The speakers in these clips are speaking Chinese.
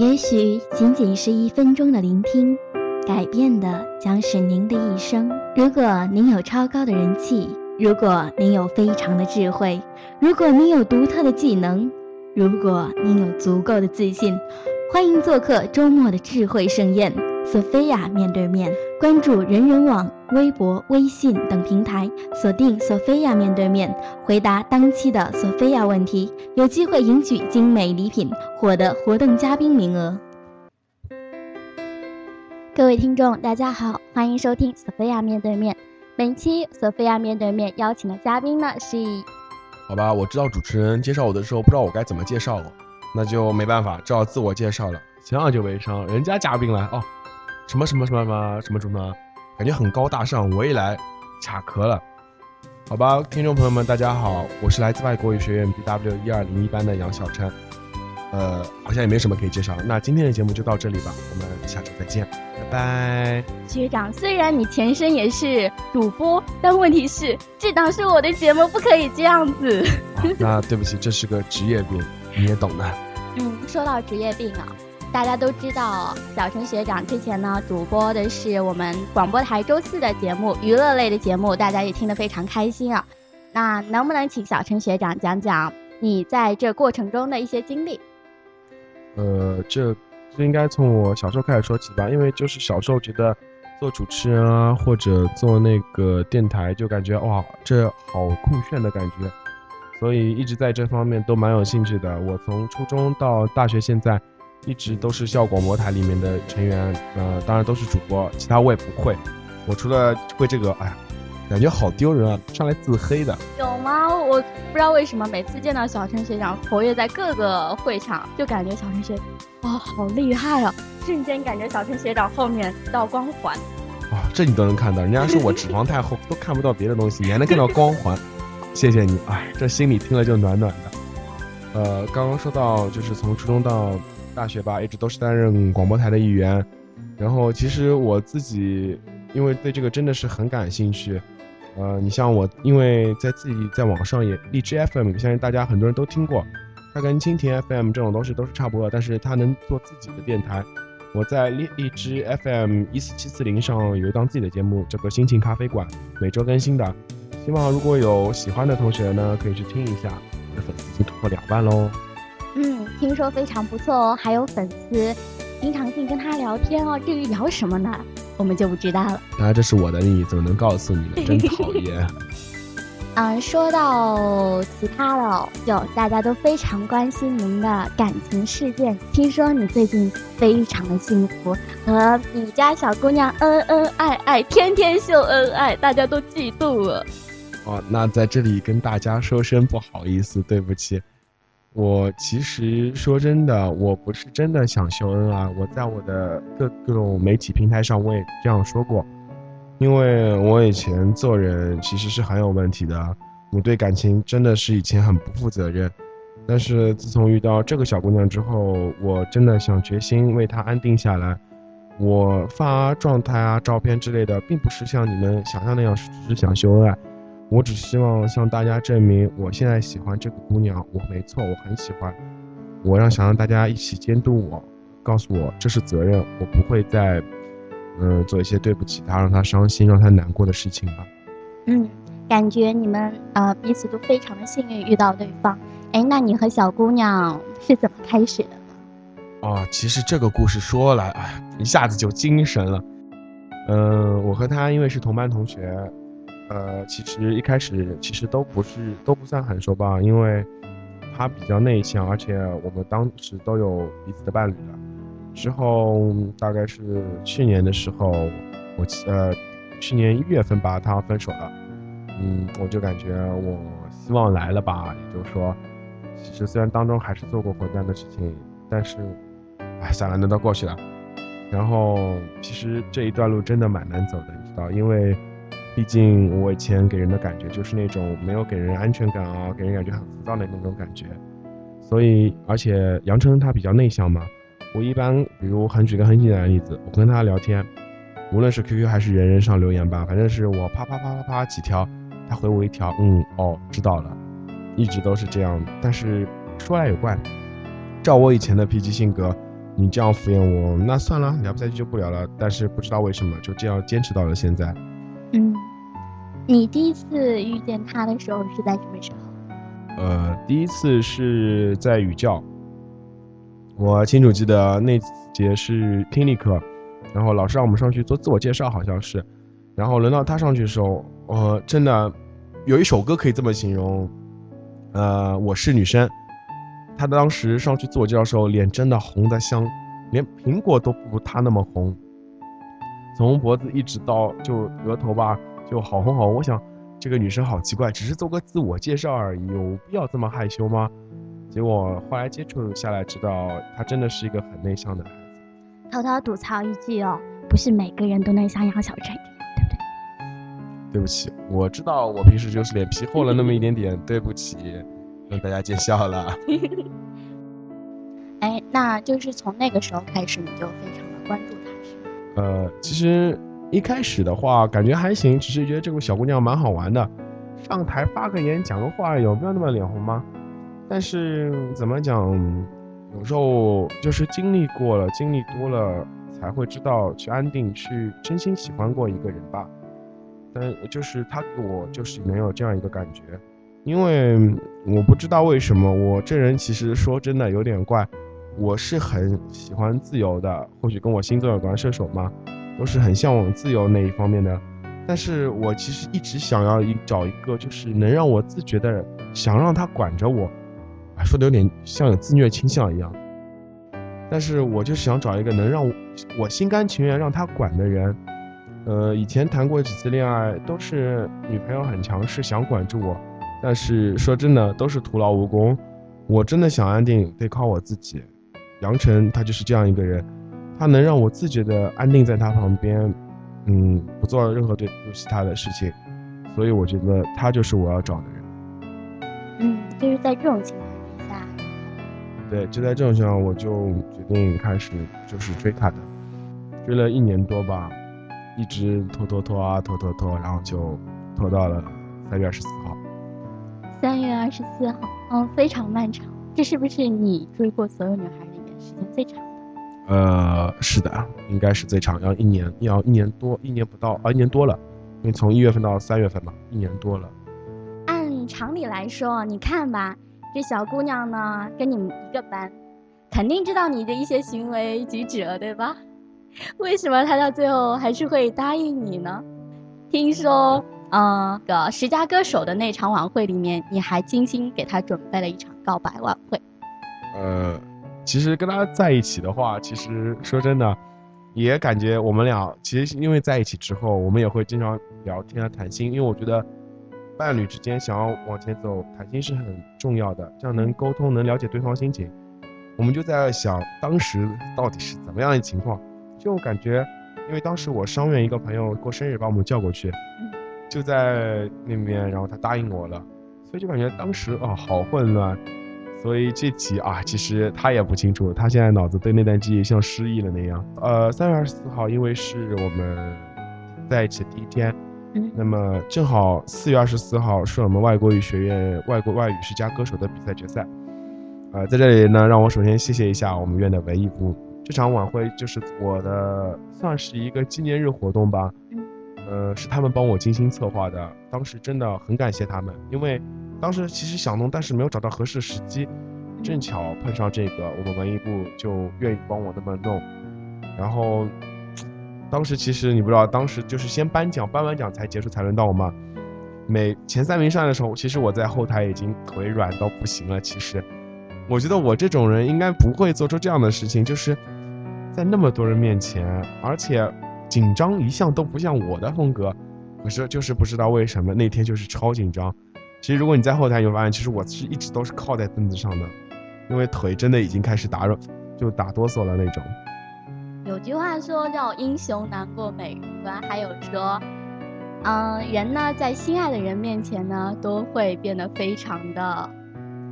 也许仅仅是一分钟的聆听，改变的将是您的一生。如果您有超高的人气，如果您有非常的智慧，如果您有独特的技能，如果您有足够的自信，欢迎做客周末的智慧盛宴。索菲亚面对面，关注人人网、微博、微信等平台，锁定索菲亚面对面，回答当期的索菲亚问题，有机会赢取精美礼品，获得活动嘉宾名额。各位听众，大家好，欢迎收听索菲亚面对面。本期索菲亚面对面邀请的嘉宾呢是，好吧，我知道主持人介绍我的时候不知道我该怎么介绍我，那就没办法，只好自我介绍了。前两句微商，人家嘉宾来哦。什么什么什么什么什么什么，感觉很高大上。我一来卡壳了，好吧，听众朋友们，大家好，我是来自外国语学院 B W 一二零一班的杨小琛。呃，好像也没什么可以介绍，那今天的节目就到这里吧，我们下周再见，拜拜。学长，虽然你前身也是主播，但问题是这档是我的节目，不可以这样子。那对不起，这是个职业病，你也懂的。嗯，说到职业病啊。大家都知道，小陈学长之前呢主播的是我们广播台周四的节目，娱乐类的节目，大家也听得非常开心啊。那能不能请小陈学长讲讲你在这过程中的一些经历？呃，这这应该从我小时候开始说起吧，因为就是小时候觉得做主持人啊，或者做那个电台，就感觉哇，这好酷炫的感觉，所以一直在这方面都蛮有兴趣的。我从初中到大学，现在。一直都是校广播台里面的成员，呃，当然都是主播，其他我也不会。我除了会这个，哎呀，感觉好丢人啊，上来自黑的。有吗？我不知道为什么每次见到小陈学长活跃在各个会场，就感觉小陈学，哇，好厉害啊！瞬间感觉小陈学长后面一道光环。哇，这你都能看到？人家说我脂肪太厚，都看不到别的东西，你还能看到光环。谢谢你，哎，这心里听了就暖暖的。呃，刚刚说到就是从初中到。大学吧，一直都是担任广播台的一员，然后其实我自己因为对这个真的是很感兴趣，呃，你像我，因为在自己在网上也荔枝 FM，相信大家很多人都听过，它跟蜻蜓 FM 这种东西都是差不多，但是它能做自己的电台。我在荔荔枝 FM 一四七四零上有一档自己的节目，叫做心情咖啡馆，每周更新的。希望如果有喜欢的同学呢，可以去听一下，我的粉丝已经突破两万喽。嗯，听说非常不错哦，还有粉丝经常性跟他聊天哦。至于聊什么呢，我们就不知道了。当然这是我的秘密，怎么能告诉你呢？真讨厌。嗯，说到其他的，就大家都非常关心您的感情事件。听说你最近非常的幸福，和你家小姑娘恩恩爱爱，天天秀恩爱，大家都嫉妒了。哦，那在这里跟大家说声不好意思，对不起。我其实说真的，我不是真的想秀恩爱。我在我的各各种媒体平台上，我也这样说过。因为我以前做人其实是很有问题的，我对感情真的是以前很不负责任。但是自从遇到这个小姑娘之后，我真的想决心为她安定下来。我发状态啊、照片之类的，并不是像你们想象那样，只是想秀恩爱。我只希望向大家证明，我现在喜欢这个姑娘，我没错，我很喜欢。我让想让大家一起监督我，告诉我这是责任，我不会再，嗯，做一些对不起她、让她伤心、让她难过的事情吧。嗯，感觉你们呃彼此都非常的幸运遇到对方。哎，那你和小姑娘是怎么开始的呢？啊，其实这个故事说来，哎，一下子就精神了。嗯，我和她因为是同班同学。呃，其实一开始其实都不是都不算很熟吧，因为他比较内向，而且我们当时都有彼此的伴侣了。之后大概是去年的时候，我呃去年一月份吧，他分手了。嗯，我就感觉我希望来了吧，也就是说，其实虽然当中还是做过混蛋的事情，但是，哎，算了，那都过去了。然后其实这一段路真的蛮难走的，你知道，因为。毕竟我以前给人的感觉就是那种没有给人安全感啊，给人感觉很浮躁的那种感觉。所以，而且杨晨他比较内向嘛，我一般比如很举个很简单的例子，我跟他聊天，无论是 QQ 还是人人上留言吧，反正是我啪啪啪啪啪几条，他回我一条，嗯，哦，知道了，一直都是这样。但是说来也怪，照我以前的脾气性格，你这样敷衍我，那算了，聊不下去就不聊了。但是不知道为什么，就这样坚持到了现在。嗯，你第一次遇见他的时候是在什么时候？呃，第一次是在语教，我清楚记得那节是听力课，然后老师让我们上去做自我介绍，好像是，然后轮到他上去的时候，呃，真的有一首歌可以这么形容，呃，我是女生，他当时上去自我介绍的时候，脸真的红的像，连苹果都不如他那么红，从脖子一直到就额头吧，就好红好红，我想。这个女生好奇怪，只是做个自我介绍而已，有必要这么害羞吗？结果后来接触下来，知道她真的是一个很内向的孩子。偷偷吐槽一句哦，不是每个人都能像杨小这样，对不对？对不起，我知道我平时就是脸皮厚了那么一点点，对不起，让大家见笑了。哎，那就是从那个时候开始，你就非常的关注？呃，其实。一开始的话感觉还行，只是觉得这个小姑娘蛮好玩的，上台发个言讲个话有必要那么脸红吗？但是怎么讲，有时候就是经历过了，经历多了才会知道去安定，去真心喜欢过一个人吧。但就是他给我就是没有这样一个感觉，因为我不知道为什么我这人其实说真的有点怪，我是很喜欢自由的，或许跟我星座有关，射手嘛？都是很向往自由那一方面的，但是我其实一直想要一找一个，就是能让我自觉的想让他管着我，说的有点像有自虐倾向一样，但是我就是想找一个能让我心甘情愿让他管的人。呃，以前谈过几次恋爱，都是女朋友很强势，想管住我，但是说真的都是徒劳无功。我真的想安定，得靠我自己。杨晨他就是这样一个人。他能让我自觉的安定在他旁边，嗯，不做任何对不起他的事情，所以我觉得他就是我要找的人。嗯，就是在这种情况之下。对，就在这种情况，我就决定开始就是追他的，追了一年多吧，一直拖拖拖啊拖拖拖，然后就拖到了三月二十四号。三月二十四号，嗯，非常漫长。这是不是你追过所有女孩时间最长的？呃，是的，应该是最长，要一年，要一年多，一年不到，啊，一年多了，因为从一月份到三月份嘛，一年多了。按常理来说，你看吧，这小姑娘呢，跟你们一个班，肯定知道你的一些行为举止了，对吧？为什么她到最后还是会答应你呢？听说，呃，个十佳歌手的那场晚会里面，你还精心给她准备了一场告白晚会。呃。其实跟他在一起的话，其实说真的，也感觉我们俩其实因为在一起之后，我们也会经常聊天啊谈心。因为我觉得伴侣之间想要往前走，谈心是很重要的，这样能沟通，能了解对方心情。我们就在想当时到底是怎么样的情况，就感觉因为当时我商院一个朋友过生日把我们叫过去，就在那边，然后他答应我了，所以就感觉当时啊好混乱。所以这集啊，其实他也不清楚，他现在脑子对那段记忆像失忆了那样。呃，三月二十四号，因为是我们在一起的第一天，嗯，那么正好四月二十四号是我们外国语学院外国外语十佳歌手的比赛决赛。呃，在这里呢，让我首先谢谢一下我们院的文艺部，这场晚会就是我的算是一个纪念日活动吧，嗯，呃，是他们帮我精心策划的，当时真的很感谢他们，因为。当时其实想弄，但是没有找到合适的时机，正巧碰上这个，我们文艺部就愿意帮我那么弄。然后，当时其实你不知道，当时就是先颁奖，颁完奖才结束，才轮到我嘛。每前三名上来的时候，其实我在后台已经腿软到不行了。其实，我觉得我这种人应该不会做出这样的事情，就是在那么多人面前，而且紧张一向都不像我的风格。可是就是不知道为什么那天就是超紧张。其实，如果你在后台，你会发现，其实我是一直都是靠在凳子上的，因为腿真的已经开始打软，就打哆嗦了那种。有句话说叫“英雄难过美人关”，还有说，嗯，人呢在心爱的人面前呢，都会变得非常的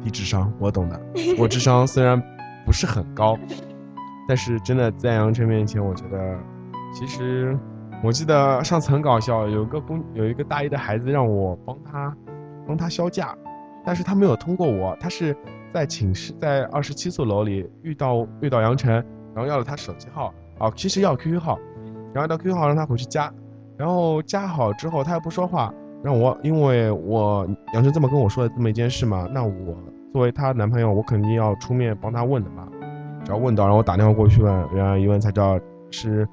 低智商。我懂的，我智商虽然不是很高，但是真的在杨晨面前，我觉得，其实我记得上次很搞笑，有个公有一个大一的孩子让我帮他。帮他销假，但是他没有通过我，他是在寝室，在二十七宿楼里遇到遇到杨晨，然然后要了他手机号，哦，其实要 QQ 号，然后到 QQ 号让他回去加，然后加好之后他又不说话，让我因为我杨晨这么跟我说的这么一件事嘛，那我作为她男朋友，我肯定要出面帮他问的嘛，只要问到，然后我打电话过去问，然后一问才知道是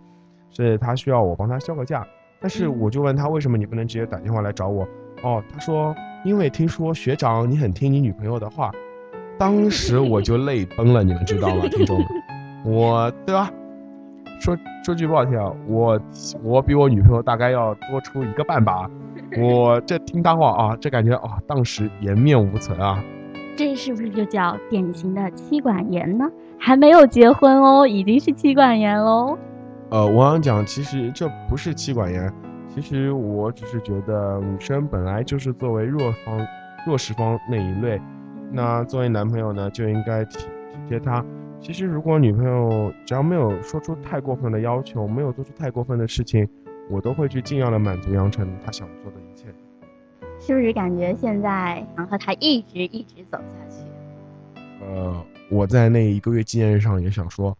是他需要我帮他销个假，但是我就问他为什么你不能直接打电话来找我？哦，他说因为听说学长你很听你女朋友的话。当时我就泪崩了，你们知道吗，听众们？我对吧？说说句不好听啊，我我比我女朋友大概要多出一个半吧。我这听他话啊，这感觉啊，当时颜面无存啊。这是不是就叫典型的妻管严呢？还没有结婚哦，已经是妻管严喽。呃，我想讲，其实这不是妻管严，其实我只是觉得女生本来就是作为弱方、弱势方那一类。那作为男朋友呢，就应该体体贴她。其实，如果女朋友只要没有说出太过分的要求，没有做出太过分的事情，我都会去尽量的满足杨晨他想做的一切。是不是感觉现在想和他一直一直走下去？呃，我在那一个月纪念日上也想说，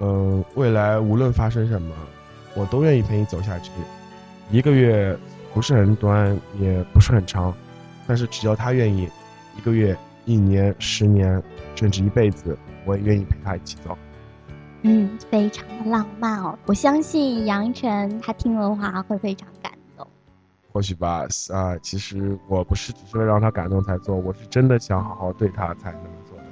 嗯，未来无论发生什么，我都愿意陪你走下去。一个月不是很短，也不是很长，但是只要他愿意。一个月、一年、十年，甚至一辈子，我也愿意陪他一起走。嗯，非常的浪漫哦！我相信杨晨他听了话会非常感动。或许吧，啊，其实我不是只是为了让他感动才做，我是真的想好好对他才那么做的。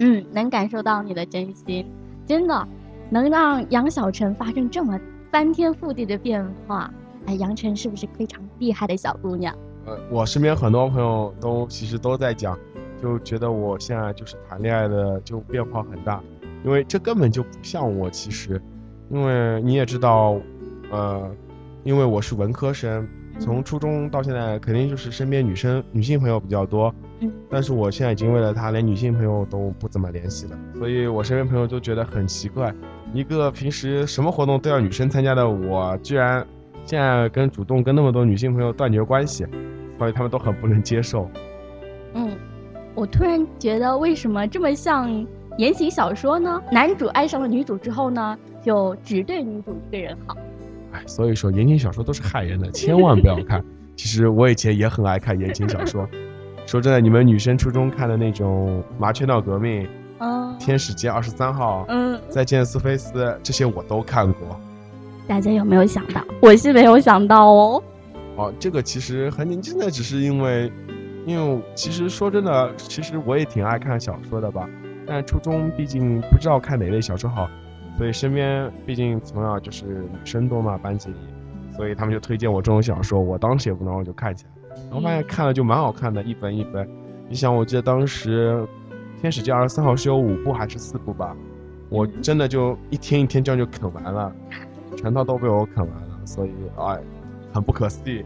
嗯，能感受到你的真心，真的能让杨晓晨发生这么翻天覆地的变化。哎，杨晨是不是非常厉害的小姑娘？呃，我身边很多朋友都其实都在讲，就觉得我现在就是谈恋爱的就变化很大，因为这根本就不像我。其实，因为你也知道，呃，因为我是文科生，从初中到现在肯定就是身边女生女性朋友比较多。嗯。但是我现在已经为了他连女性朋友都不怎么联系了，所以我身边朋友都觉得很奇怪，一个平时什么活动都要女生参加的我，居然现在跟主动跟那么多女性朋友断绝关系。所以他们都很不能接受。嗯，我突然觉得为什么这么像言情小说呢？男主爱上了女主之后呢，就只对女主一个人好。哎，所以说言情小说都是害人的，千万不要看。其实我以前也很爱看言情小说。说真的，你们女生初中看的那种《麻雀闹革命》、嗯，《天使街二十三号》、嗯，《再见苏菲斯》这些我都看过。大家有没有想到？我是没有想到哦。哦，这个其实很简单的，只是因为，因为其实说真的，其实我也挺爱看小说的吧。但初中毕竟不知道看哪类小说好，所以身边毕竟从小就是女生多嘛，班级里，所以他们就推荐我这种小说。我当时也不能，我就看起来，然后发现看了就蛮好看的，一本一本。你想，我记得当时《天使街二十三号》是有五部还是四部吧？我真的就一天一天这样就啃完了，全套都被我啃完了，所以哎。很不可思议，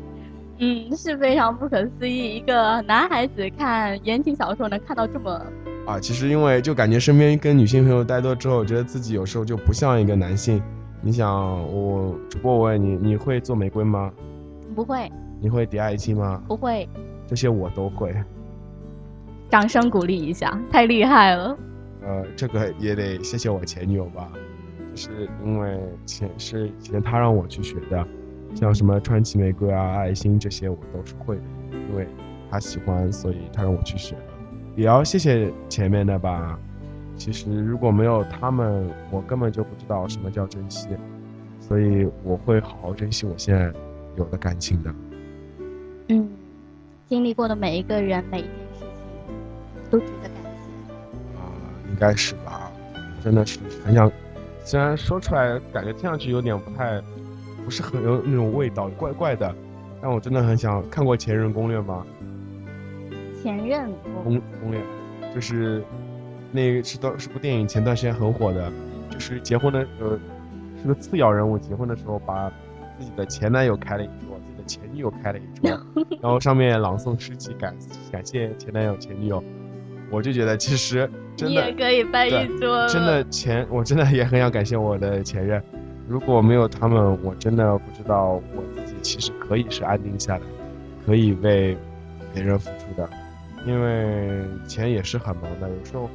嗯，是非常不可思议。一个男孩子看言情小说能看到这么啊，其实因为就感觉身边跟女性朋友待多之后，觉得自己有时候就不像一个男性。你想，我主播我问你，你会做玫瑰吗？不会。你会叠爱心吗？不会。这些我都会。掌声鼓励一下，太厉害了。呃，这个也得谢谢我前女友吧，就是因为前是以前他让我去学的。像什么川崎玫瑰啊、爱心这些我都是会的，因为他喜欢，所以他让我去学。也要谢谢前面的吧。其实如果没有他们，我根本就不知道什么叫珍惜，所以我会好好珍惜我现在有的感情的。嗯，经历过的每一个人、每一件事情，都值得感谢。啊，应该是吧。真的是很想，虽然说出来感觉听上去有点不太。不是很有那种味道，怪怪的。但我真的很想看过《前任攻略》吗？前任攻攻略，就是那是都是部电影，前段时间很火的，就是结婚的呃是个次要人物，结婚的时候把自己的前男友开了一桌，自己的前女友开了一桌，然后上面朗诵诗集感感谢前男友前女友。我就觉得其实真的也可以办一桌，真的前我真的也很想感谢我的前任。如果没有他们，我真的不知道我自己其实可以是安定下来，可以为别人付出的，因为前也是很忙的。有时候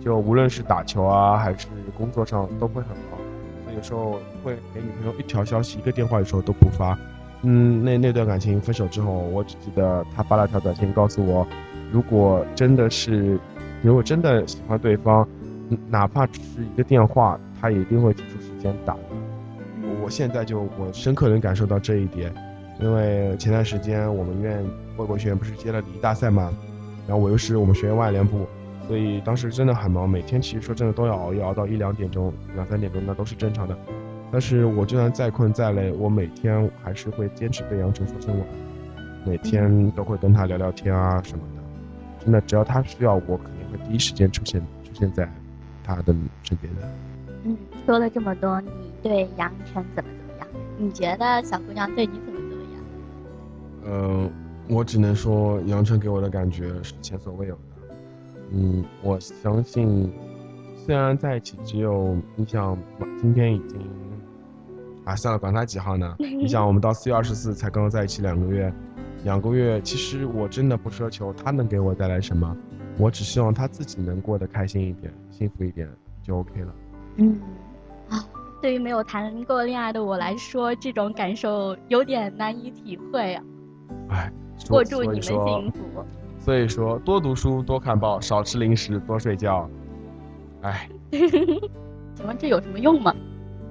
就无论是打球啊，还是工作上都会很忙，所以有时候会给女朋友一条消息、一个电话，有时候都不发。嗯，那那段感情分手之后，我只记得他发了条短信告诉我，如果真的是，如果真的喜欢对方，哪怕只是一个电话，他一定会挤出时间打。我现在就我深刻能感受到这一点，因为前段时间我们院外国学院不是接了礼仪大赛嘛，然后我又是我们学院外联部。所以当时真的很忙，每天其实说真的都要熬夜，熬到一两点钟、两三点钟，那都是正常的。但是我就算再困再累，我每天还是会坚持对杨晨说声晚安，每天都会跟他聊聊天啊什么的。真的，只要他需要我，肯定会第一时间出现出现在他的身边的。嗯，说了这么多，你对杨晨怎么怎么样？你觉得小姑娘对你怎么怎么样？嗯，我只能说杨晨给我的感觉是前所未有的。嗯，我相信，虽然在一起只有你想，今天已经，啊，算了，管他几号呢？你想，我们到四月二十四才刚刚在一起两个月，两个月，其实我真的不奢求他能给我带来什么，我只希望他自己能过得开心一点，幸福一点就 OK 了。嗯，啊，对于没有谈过恋爱的我来说，这种感受有点难以体会啊。哎，祝你们幸福。所以说，多读书，多看报，少吃零食，多睡觉。哎，请问这有什么用吗？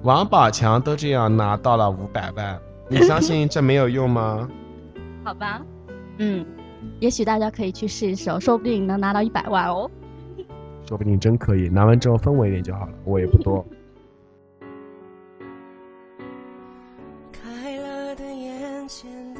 王宝强都这样拿到了五百万，你相信这没有用吗？好吧，嗯，也许大家可以去试一试哦，说不定能拿到一百万哦。说不定真可以，拿完之后分我一点就好了，我也不多。开了的眼前。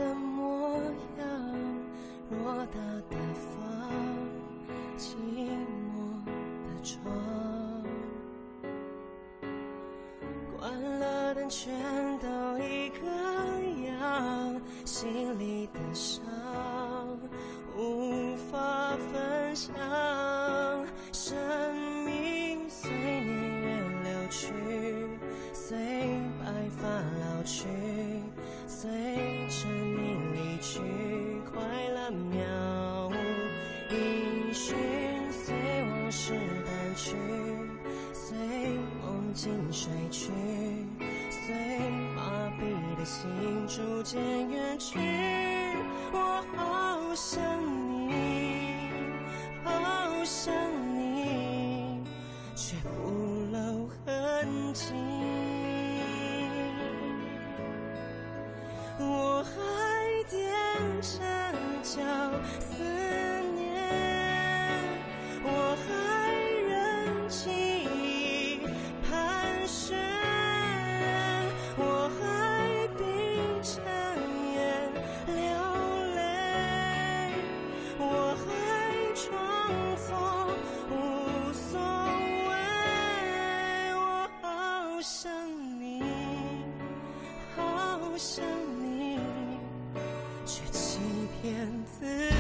心逐渐远去我好想你好想你却不露痕迹我还踮着脚思天子。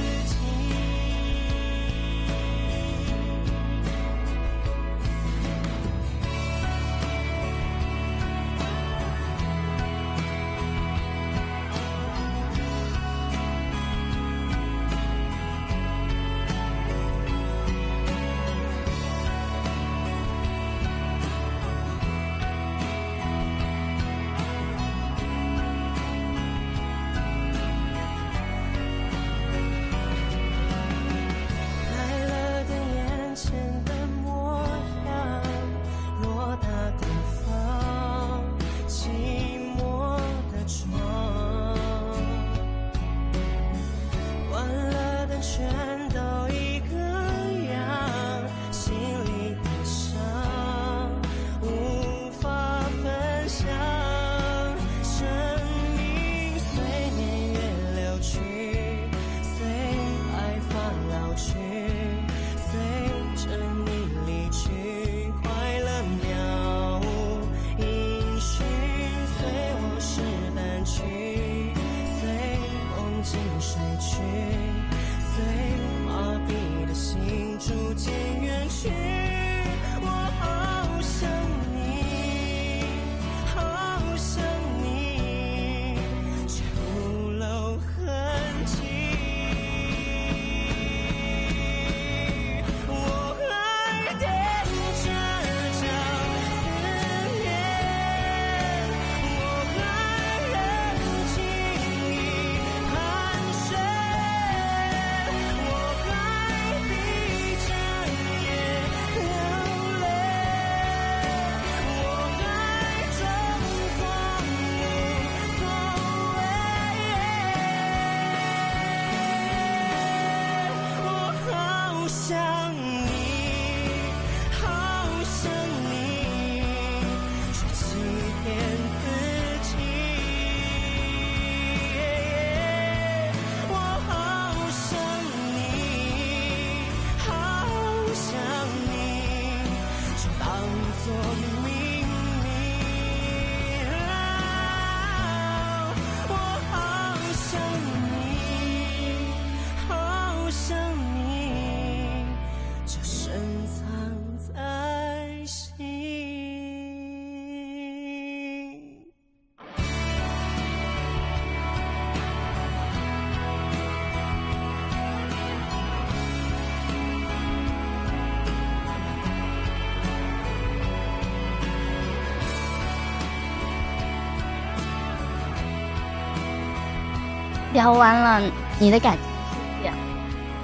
聊完了你的感情世界，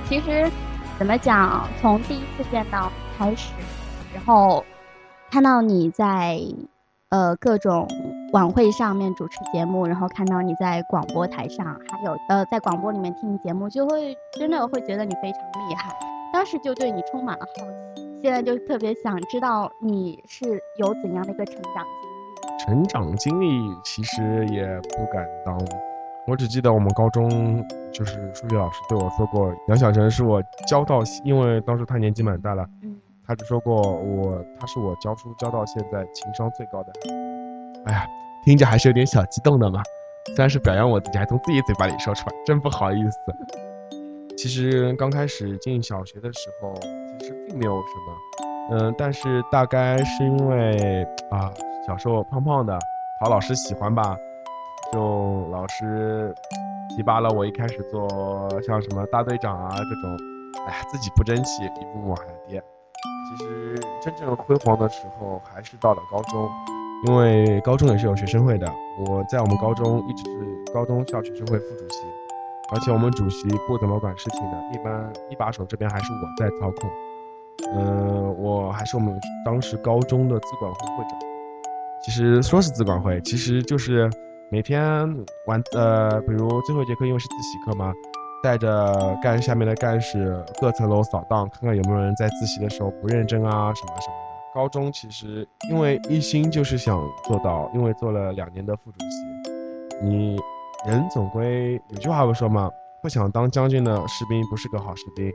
其实怎么讲？从第一次见到开始，然后看到你在呃各种晚会上面主持节目，然后看到你在广播台上，还有呃在广播里面听节目，就会真的会觉得你非常厉害。当时就对你充满了好奇，现在就特别想知道你是有怎样的一个成长经历。成长经历其实也不敢当。我只记得我们高中就是数学老师对我说过，杨晓晨是我教到，因为当时他年纪蛮大了，嗯，他只说过我，他是我教书教到现在情商最高的。哎呀，听着还是有点小激动的嘛。虽然是表扬我自己，还从自己嘴巴里说出来，真不好意思。其实刚开始进小学的时候，其实并没有什么，嗯，但是大概是因为啊，小时候胖胖的，讨老师喜欢吧。就老师提拔了我，一开始做像什么大队长啊这种，哎，自己不争气，一步步往下跌。其实真正辉煌的时候还是到了高中，因为高中也是有学生会的。我在我们高中一直是高中校学生会副主席，而且我们主席不怎么管事情的，一般一把手这边还是我在操控。嗯，我还是我们当时高中的资管会会长。其实说是资管会，其实就是。每天晚呃，比如最后一节课，因为是自习课嘛，带着干下面的干事各层楼扫荡，看看有没有人在自习的时候不认真啊什么什么的。高中其实因为一心就是想做到，因为做了两年的副主席，你人总归有句话不说嘛，不想当将军的士兵不是个好士兵，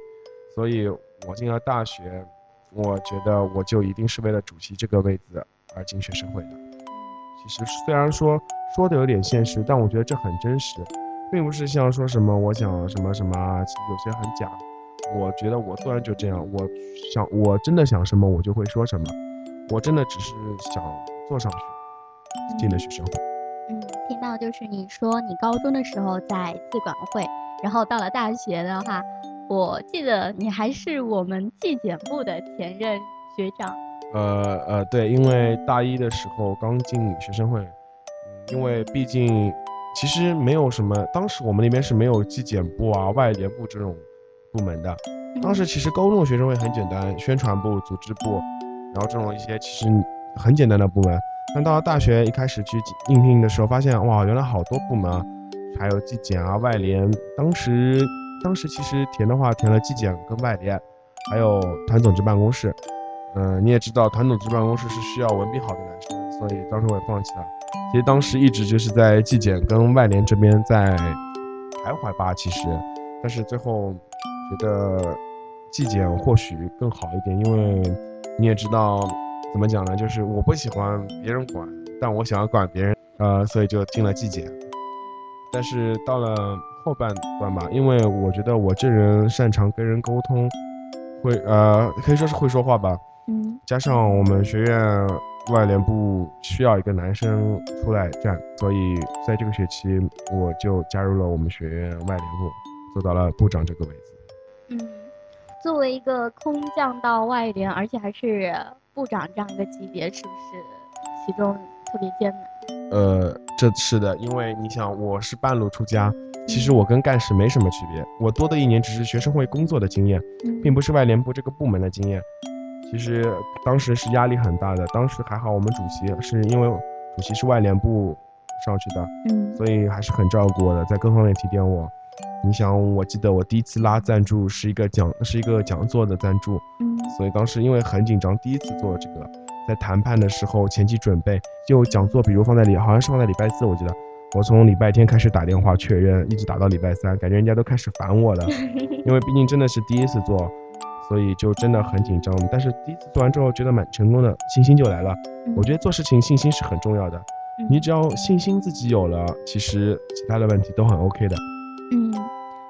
所以我进了大学，我觉得我就一定是为了主席这个位子而进学生会的。其实虽然说。说的有点现实，但我觉得这很真实，并不是像说什么我想什么什么，其实有些很假。我觉得我做人就这样，我想我真的想什么，我就会说什么。我真的只是想做上去，进了学生会。嗯，听到就是你说你高中的时候在自管会，然后到了大学的话，我记得你还是我们纪检部的前任学长。呃呃，对，因为大一的时候刚进学生会。因为毕竟，其实没有什么，当时我们那边是没有纪检部啊、外联部这种部门的。当时其实高中的学生会很简单，宣传部、组织部，然后这种一些其实很简单的部门。但到了大学一开始去应聘的时候，发现哇，原来好多部门啊，还有纪检啊、外联。当时当时其实填的话，填了纪检跟外联，还有团总支办公室。嗯，你也知道，团总支办公室是需要文笔好的男生，所以当时我也放弃了。其实当时一直就是在纪检跟外联这边在徘徊吧，其实，但是最后觉得纪检或许更好一点，因为你也知道怎么讲呢，就是我不喜欢别人管，但我想要管别人，呃，所以就进了纪检。但是到了后半段吧，因为我觉得我这人擅长跟人沟通，会呃可以说是会说话吧，加上我们学院。外联部需要一个男生出来站，所以在这个学期我就加入了我们学院外联部，做到了部长这个位置。嗯，作为一个空降到外联，而且还是部长这样一个级别，是不是其中特别艰难？呃，这是的，因为你想，我是半路出家，其实我跟干事没什么区别，我多的一年只是学生会工作的经验，并不是外联部这个部门的经验。其实当时是压力很大的，当时还好我们主席是因为主席是外联部上去的，嗯，所以还是很照顾我的，在各方面提点我。你想，我记得我第一次拉赞助是一个讲是一个讲座的赞助，嗯，所以当时因为很紧张，第一次做这个，在谈判的时候前期准备，就讲座比如放在礼，好像是放在礼拜四，我记得我从礼拜天开始打电话确认，一直打到礼拜三，感觉人家都开始烦我了，因为毕竟真的是第一次做。所以就真的很紧张。但是第一次做完之后，觉得蛮成功的，信心就来了。我觉得做事情信心是很重要的，你只要信心自己有了，其实其他的问题都很 OK 的。嗯，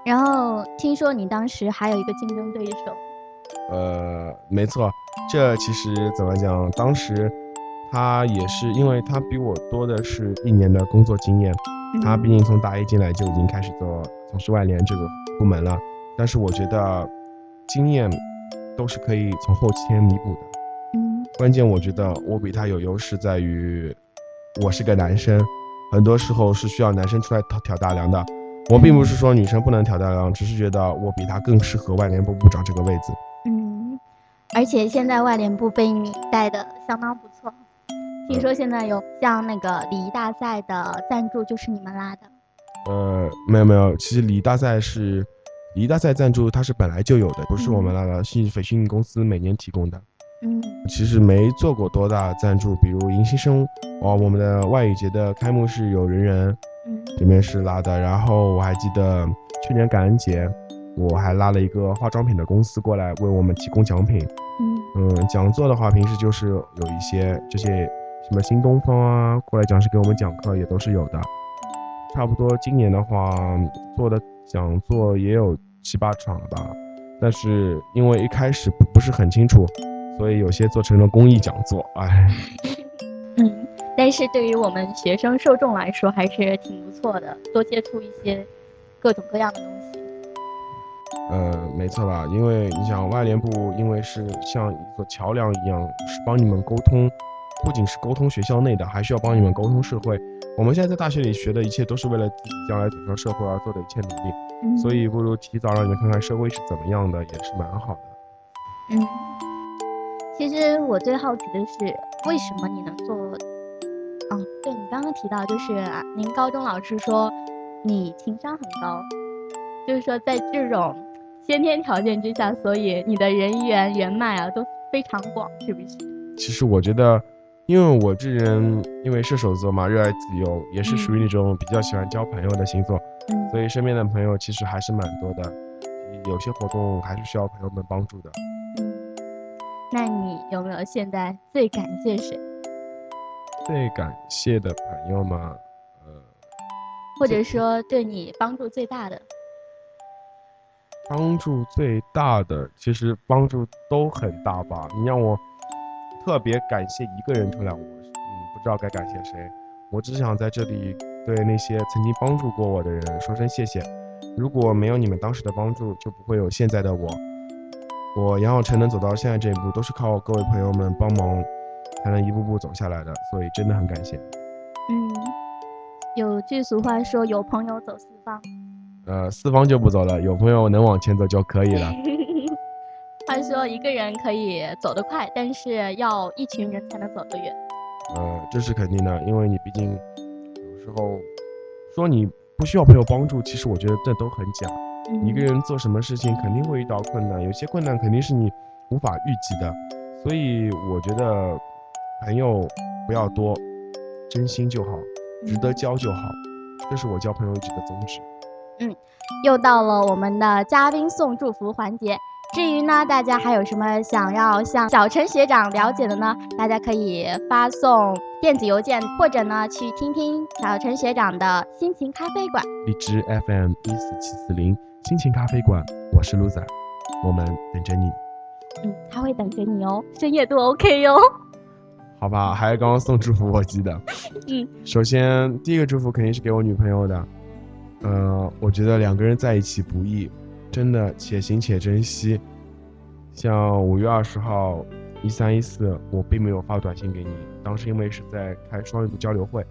然后听说你当时还有一个竞争对手。呃，没错，这其实怎么讲？当时他也是，因为他比我多的是一年的工作经验，他毕竟从大一进来就已经开始做从事外联这个部门了。但是我觉得经验都是可以从后期弥补的。嗯，关键我觉得我比他有优势在于，我是个男生，很多时候是需要男生出来挑挑大梁的。我并不是说女生不能挑大梁，只是觉得我比他更适合外联部部长这个位置。嗯而且现在外联部被你带的相当不错，听说现在有像那个礼仪大赛的赞助就是你们拉的。呃，没有没有，其实礼仪大赛是礼仪大赛赞助，它是本来就有的，不是我们拉的，是翡翠公司每年提供的。嗯，其实没做过多大赞助，比如迎新生哦，我们的外语节的开幕式有人人，嗯，这边是拉的，然后我还记得去年感恩节。我还拉了一个化妆品的公司过来为我们提供奖品。嗯嗯，讲座的话，平时就是有一些这些什么新东方啊过来讲师给我们讲课也都是有的。差不多今年的话做的讲座也有七八场了吧，但是因为一开始不不是很清楚，所以有些做成了公益讲座。哎，嗯，但是对于我们学生受众来说还是挺不错的，多接触一些各种各样的东西。呃，没错吧？因为你想外联部，因为是像一座桥梁一样，是帮你们沟通，不仅是沟通学校内的，还需要帮你们沟通社会。我们现在在大学里学的一切，都是为了自己将来走向社会而做的一切努力。所以不如提早让你们看看社会是怎么样的，也是蛮好的。嗯，其实我最好奇的是，为什么你能做？哦，对你刚刚提到，就是啊您高中老师说你情商很高，就是说在这种。先天条件之下，所以你的人缘人脉啊都非常广，是不是？其实我觉得，因为我这人因为射手座嘛，热爱自由，也是属于那种比较喜欢交朋友的星座，嗯，所以身边的朋友其实还是蛮多的。有些活动还是需要朋友们帮助的。嗯，那你有没有现在最感谢谁？最感谢的朋友吗？呃，或者说对你帮助最大的？帮助最大的，其实帮助都很大吧。你让我特别感谢一个人出来，我嗯不知道该感谢谁。我只想在这里对那些曾经帮助过我的人说声谢谢。如果没有你们当时的帮助，就不会有现在的我。我杨晓晨能走到现在这一步，都是靠各位朋友们帮忙，才能一步步走下来的。所以真的很感谢。嗯，有句俗话说：“有朋友走四方。”呃，四方就不走了，有朋友能往前走就可以了。他说一个人可以走得快，但是要一群人才能走得远。呃，这是肯定的，因为你毕竟有时候说你不需要朋友帮助，其实我觉得这都很假。一个人做什么事情肯定会遇到困难，有些困难肯定是你无法预计的，所以我觉得朋友不要多，真心就好，值得交就好，这是我交朋友一直的宗旨。嗯，又到了我们的嘉宾送祝福环节。至于呢，大家还有什么想要向小陈学长了解的呢？大家可以发送电子邮件，或者呢去听听小陈学长的心情咖啡馆。荔枝 FM 一四七四零心情咖啡馆，我是 loser，我们等着你。嗯，他会等着你哦，深夜都 OK 哟。好吧，还是刚刚送祝福，我记得。嗯，首先第一个祝福肯定是给我女朋友的。呃，我觉得两个人在一起不易，真的且行且珍惜。像五月二十号，一三一四，我并没有发短信给你，当时因为是在开双语部交流会，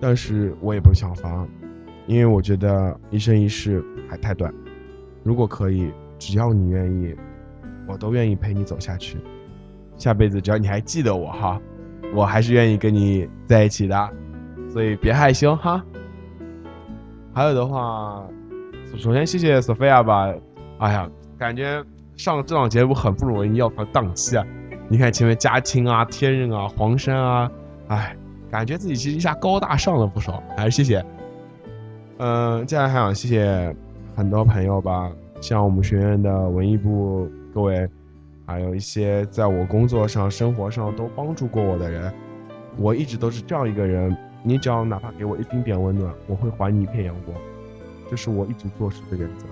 但是我也不想发，因为我觉得一生一世还太短，如果可以，只要你愿意，我都愿意陪你走下去。下辈子只要你还记得我哈，我还是愿意跟你在一起的，所以别害羞哈。还有的话，首先谢谢索菲亚吧。哎呀，感觉上这档节目很不容易，要扛档期啊。你看前面嘉庆啊、天任啊、黄山啊，哎，感觉自己其实一下高大上了不少。还是谢谢。嗯，接下来还想谢谢很多朋友吧，像我们学院的文艺部各位，还有一些在我工作上、生活上都帮助过我的人，我一直都是这样一个人。你只要哪怕给我一丁点温暖，我会还你一片阳光，这是我一直做事的原则。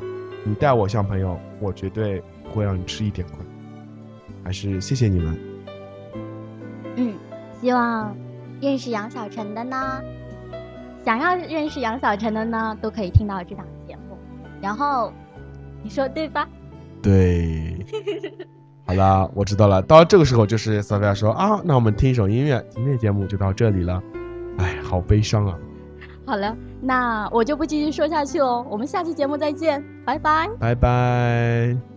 你待我像朋友，我绝对不会让你吃一点亏。还是谢谢你们。嗯，希望认识杨小晨的呢，想要认识杨小晨的呢，都可以听到这档节目。然后，你说对吧？对。好了，我知道了。到这个时候，就是索菲亚说啊，那我们听一首音乐，今天的节目就到这里了。哎，好悲伤啊。好了，那我就不继续说下去喽。我们下期节目再见，拜拜。拜拜。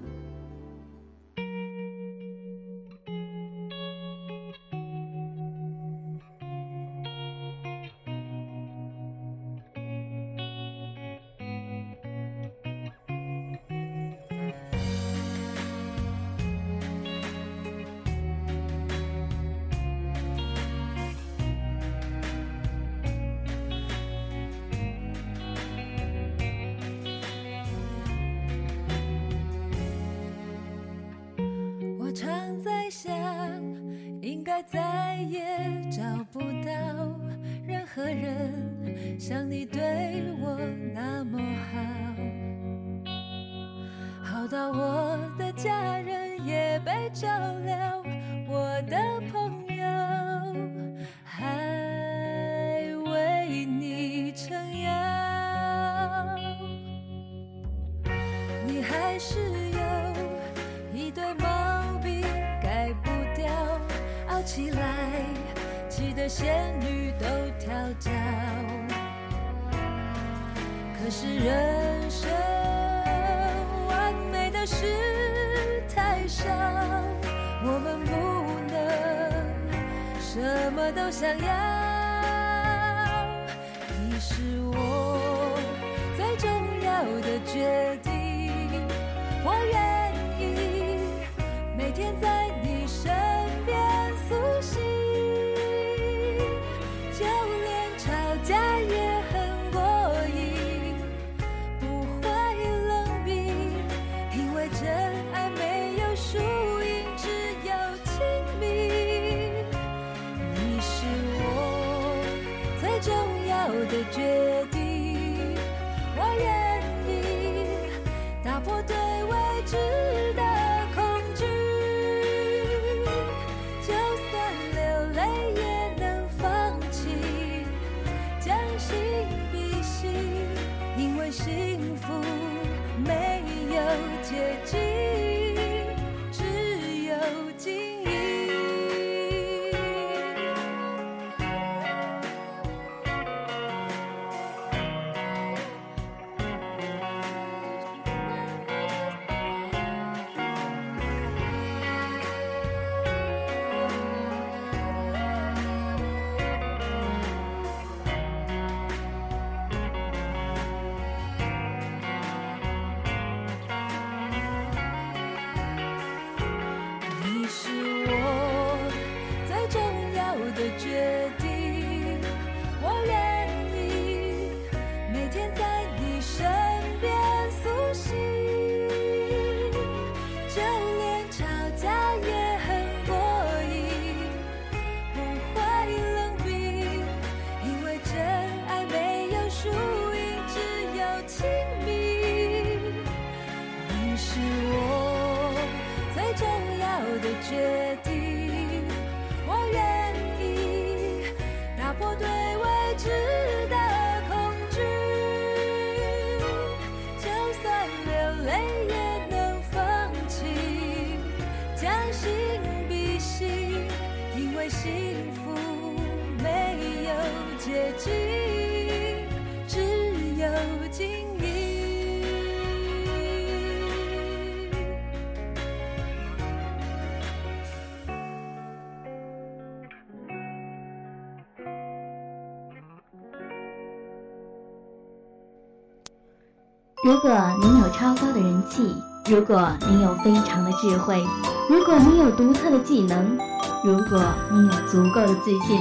起来气得仙女都跳脚。可是人生完美的事太少，我们不能什么都想要。幸福没有捷径我对未知的恐惧，就算流泪也能放弃，将心比心，因为幸福没有捷径。如果您有超高的人气，如果您有非常的智慧，如果您有独特的技能，如果您有足够的自信，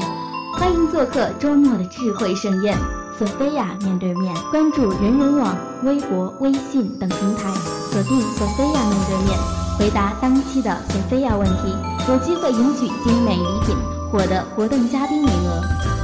欢迎做客周末的智慧盛宴。索菲亚面对面，关注人人网、微博、微信等平台，锁定索菲亚面对面。回答当期的索菲亚问题，有机会赢取精美礼品，获得活动嘉宾名额。